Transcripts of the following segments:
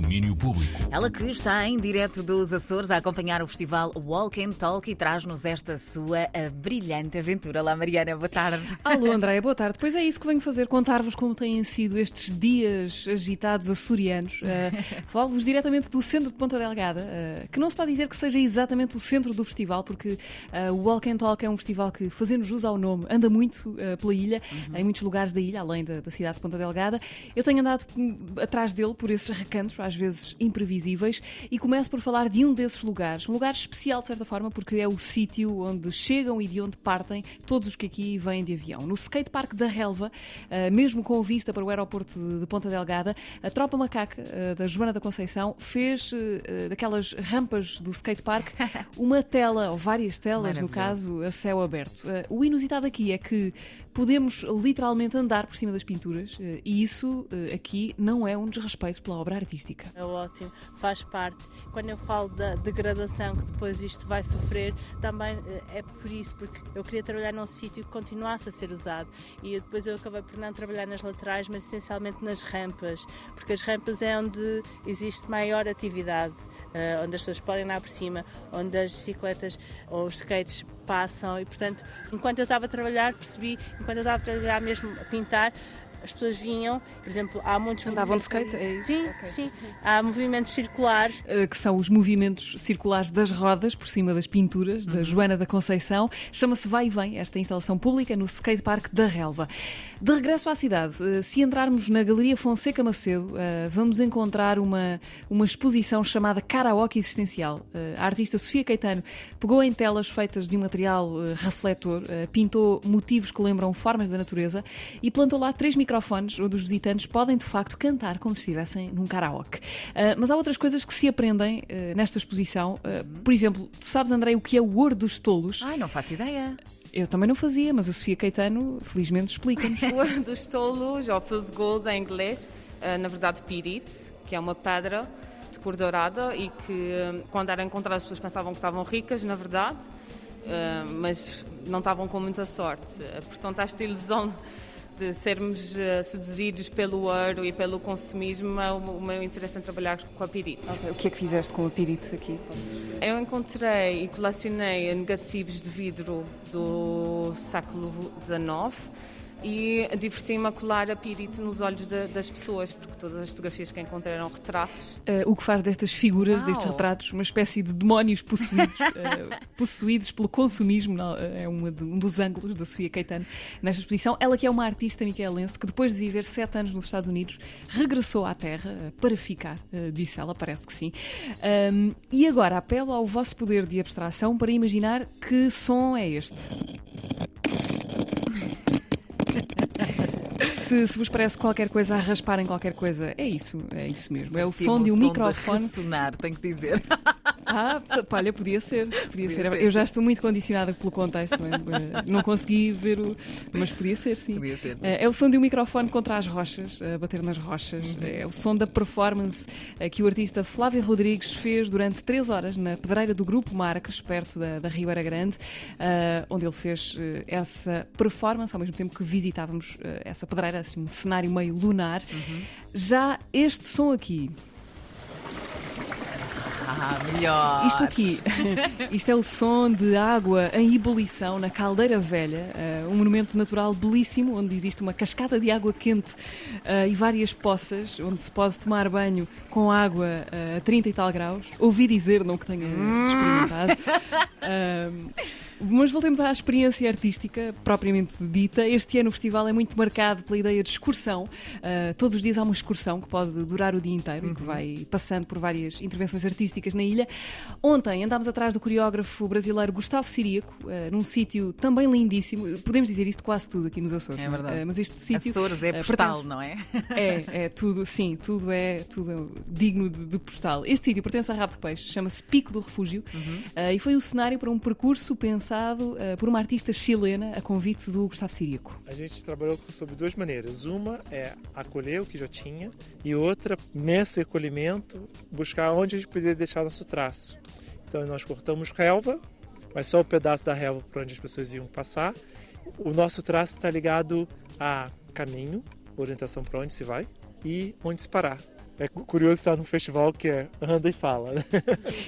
domínio público. Ela que está em direto dos Açores a acompanhar o festival Walk and Talk e traz-nos esta sua brilhante aventura. Olá, Mariana, boa tarde. Alô, Andréia, boa tarde. Pois é isso que venho fazer, contar-vos como têm sido estes dias agitados açorianos. Uh, Falo-vos diretamente do centro de Ponta Delgada, uh, que não se pode dizer que seja exatamente o centro do festival, porque uh, o Walk and Talk é um festival que, fazendo jus ao nome, anda muito uh, pela ilha, uhum. em muitos lugares da ilha, além da, da cidade de Ponta Delgada. Eu tenho andado hum, atrás dele por esses recantos, às vezes imprevisíveis, e começo por falar de um desses lugares. Um lugar especial, de certa forma, porque é o sítio onde chegam e de onde partem todos os que aqui vêm de avião. No skatepark da Relva, uh, mesmo com vista para o aeroporto de, Ponta Delgada, a tropa macaca uh, da Joana da Conceição fez uh, daquelas rampas do skatepark uma tela, ou várias telas, no caso, a céu aberto. o inusitado aqui é que podemos literalmente andar por cima das pinturas e isso aqui não é um desrespeito pela obra artística. É ótimo, faz parte. Quando eu falo da degradação que depois isto vai sofrer, também é por isso, porque eu queria trabalhar num sítio que continuasse a ser usado e depois eu acabei por não trabalhar nas laterais, mas essencialmente nas rampas, porque as rampas é onde existe maior atividade. Uh, onde as pessoas podem andar por cima, onde as bicicletas ou os skates passam. E portanto, enquanto eu estava a trabalhar, percebi, enquanto eu estava a trabalhar mesmo a pintar, as pessoas vinham, por exemplo, há muitos Andavam de skate? É isso? Sim, okay. sim. Há movimentos circulares. Uh, que são os movimentos circulares das rodas por cima das pinturas, da uhum. Joana da Conceição. Chama-se Vai e Vem, esta instalação pública no skatepark da Relva. De regresso à cidade, uh, se entrarmos na Galeria Fonseca Macedo, uh, vamos encontrar uma, uma exposição chamada Karaoke Existencial. a artista Sofia Caetano pegou em telas feitas de um material refletor, pintou motivos que lembram formas da natureza e plantou lá três microfones onde os visitantes podem de facto cantar como se estivessem num karaoke. Uh, mas há outras coisas que se aprendem uh, nesta exposição. Uh, por exemplo, tu sabes, André, o que é o ouro dos tolos? Ai, não faço ideia. Eu também não fazia, mas a Sofia Caetano, felizmente, explica-nos. o ouro dos tolos, ou Feels Gold em inglês, na verdade, pirite, que é uma pedra de cor dourada e que, quando eram encontradas, as pessoas pensavam que estavam ricas, na verdade, mas não estavam com muita sorte. Portanto, esta ilusão de sermos uh, seduzidos pelo ouro e pelo consumismo, é o, o meu interesse em trabalhar com a pirite. Okay. O que é que fizeste com a pirite aqui? Eu encontrei e colecionei negativos de vidro do século XIX e diverti-me a colar a pirite nos olhos de, das pessoas, porque todas as fotografias que encontrei eram retratos. Uh, o que faz destas figuras, Uau. destes retratos, uma espécie de demónios possuídos, uh, possuídos pelo consumismo, não, é uma de, um dos ângulos da Sofia Caetano nesta exposição. Ela que é uma artista miquelense que depois de viver sete anos nos Estados Unidos regressou à Terra uh, para ficar, disse ela, parece que sim. Um, e agora apelo ao vosso poder de abstração para imaginar que som é este. Se, se vos parece qualquer coisa a raspar em qualquer coisa, é isso, é isso mesmo. É o som de um microfone. De ressonar, tenho que dizer. Ah, olha, podia ser. Podia, podia ser. ser. Eu já estou muito condicionada pelo contexto, não, é? não consegui ver o. Mas podia ser, sim. Podia ser. É, é o som de um microfone contra as rochas, a bater nas rochas. Uhum. É o som da performance eh, que o artista Flávio Rodrigues fez durante três horas na pedreira do Grupo Marques, perto da, da Ribeira Grande, onde ele fez essa performance, ao mesmo tempo que visitávamos essa pedreira, assim, um cenário meio lunar. Uhum. Já este som aqui. Ah, melhor. Isto aqui, isto é o som de água em ebulição na Caldeira Velha, uh, um monumento natural belíssimo, onde existe uma cascata de água quente uh, e várias poças, onde se pode tomar banho com água uh, a 30 e tal graus. Ouvi dizer, não que tenha hum. experimentado. Mas voltemos à experiência artística propriamente dita. Este ano o festival é muito marcado pela ideia de excursão. Uh, todos os dias há uma excursão que pode durar o dia inteiro, uhum. que vai passando por várias intervenções artísticas na ilha. Ontem andámos atrás do coreógrafo brasileiro Gustavo Siríaco, uh, num sítio também lindíssimo. Podemos dizer isto quase tudo aqui nos Açores. É verdade. Uh, mas este sítio. Açores é postal, pertence... não é? É, é tudo, sim, tudo é, tudo é digno de, de postal. Este sítio pertence a Rabo de Peixe, chama-se Pico do Refúgio uhum. e foi o cenário para um percurso pensado uh, por uma artista chilena a convite do Gustavo Siríaco. A gente trabalhou sobre duas maneiras. Uma é acolher o que já tinha e outra, nesse acolhimento, buscar onde a gente poderia deixar nosso traço. Então nós cortamos relva, mas só o pedaço da relva por onde as pessoas iam passar. O nosso traço está ligado a caminho, orientação para onde se vai e onde se parar. É curioso estar num festival que é anda e fala. Né?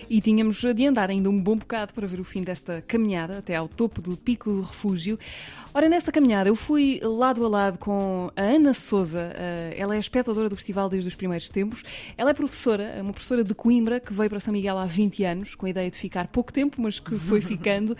E tínhamos de andar ainda um bom bocado para ver o fim desta caminhada até ao topo do Pico do Refúgio. Ora, nessa caminhada eu fui lado a lado com a Ana Souza. Eh, ela é espectadora do festival desde os primeiros tempos. Ela é professora, uma professora de Coimbra que veio para São Miguel há 20 anos, com a ideia de ficar pouco tempo, mas que foi ficando,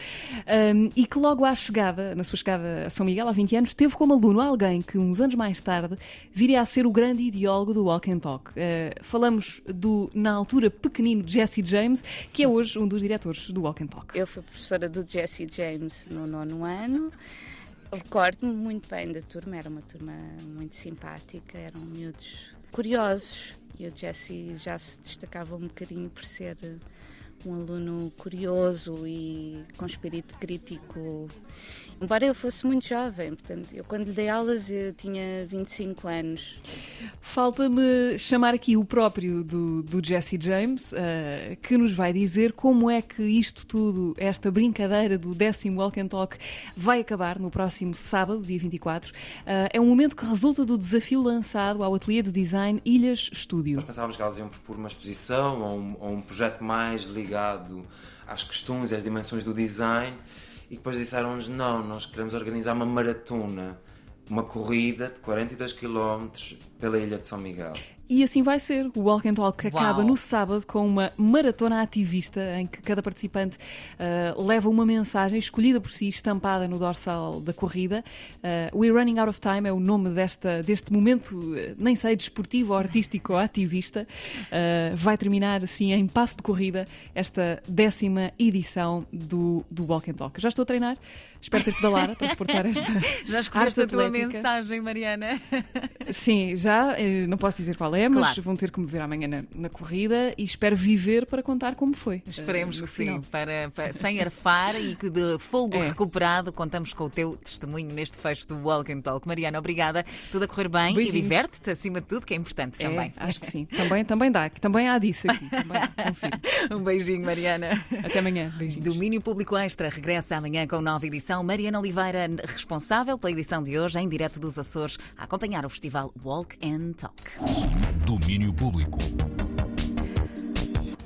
e que logo à chegada, na sua chegada a São Miguel há 20 anos, teve como aluno alguém que uns anos mais tarde viria a ser o grande ideólogo do Walk and Talk. Uh, falamos do, na altura, pequenino Jesse James, que é hoje um dos diretores do Walk and Talk. Eu fui professora do Jesse James no nono ano. Recordo-me muito bem da turma, era uma turma muito simpática, eram miúdos curiosos e o Jesse já se destacava um bocadinho por ser um aluno curioso e com espírito crítico Embora eu fosse muito jovem, portanto, eu quando lhe dei aulas eu tinha 25 anos. Falta-me chamar aqui o próprio do, do Jesse James, uh, que nos vai dizer como é que isto tudo, esta brincadeira do décimo Walk and Talk, vai acabar no próximo sábado, dia 24. Uh, eh, é um momento que resulta do desafio lançado ao ateliê de design Ilhas Studio. Nós pensávamos que elas iam propor uma exposição ou um, ou um projeto mais ligado às questões e às dimensões do design e depois disseram-nos: não, nós queremos organizar uma maratona, uma corrida de 42 km pela Ilha de São Miguel. E assim vai ser. O Walk and Talk acaba no sábado com uma maratona ativista em que cada participante uh, leva uma mensagem escolhida por si, estampada no dorsal da corrida. Uh, We're Running Out of Time é o nome desta, deste momento, uh, nem sei, desportivo, artístico ou ativista. Uh, vai terminar assim em passo de corrida esta décima edição do, do Walk and Talk. Já estou a treinar. Espero ter pedalado para reportar esta. Já escolheste a tua mensagem, Mariana? Sim, já. Não posso dizer qual é, mas claro. vão ter que me ver amanhã na, na, corrida e espero viver para contar como foi. Esperemos uh, que final. sim, para, para, sem arfar e que de fogo é. recuperado contamos com o teu testemunho neste fecho do Walk and Talk. Mariana, obrigada. Tudo a correr bem Beijinhos. e diverte-te acima de tudo, que é importante é, também. Acho que sim. Também, também dá. Também há disso aqui. um beijinho, Mariana. Até amanhã. Beijinhos. Domínio Público Extra regressa amanhã com nova edição. Mariana Oliveira, responsável pela edição de hoje, em direto dos Açores, a acompanhar o festival Walk and Talk. Domínio Público.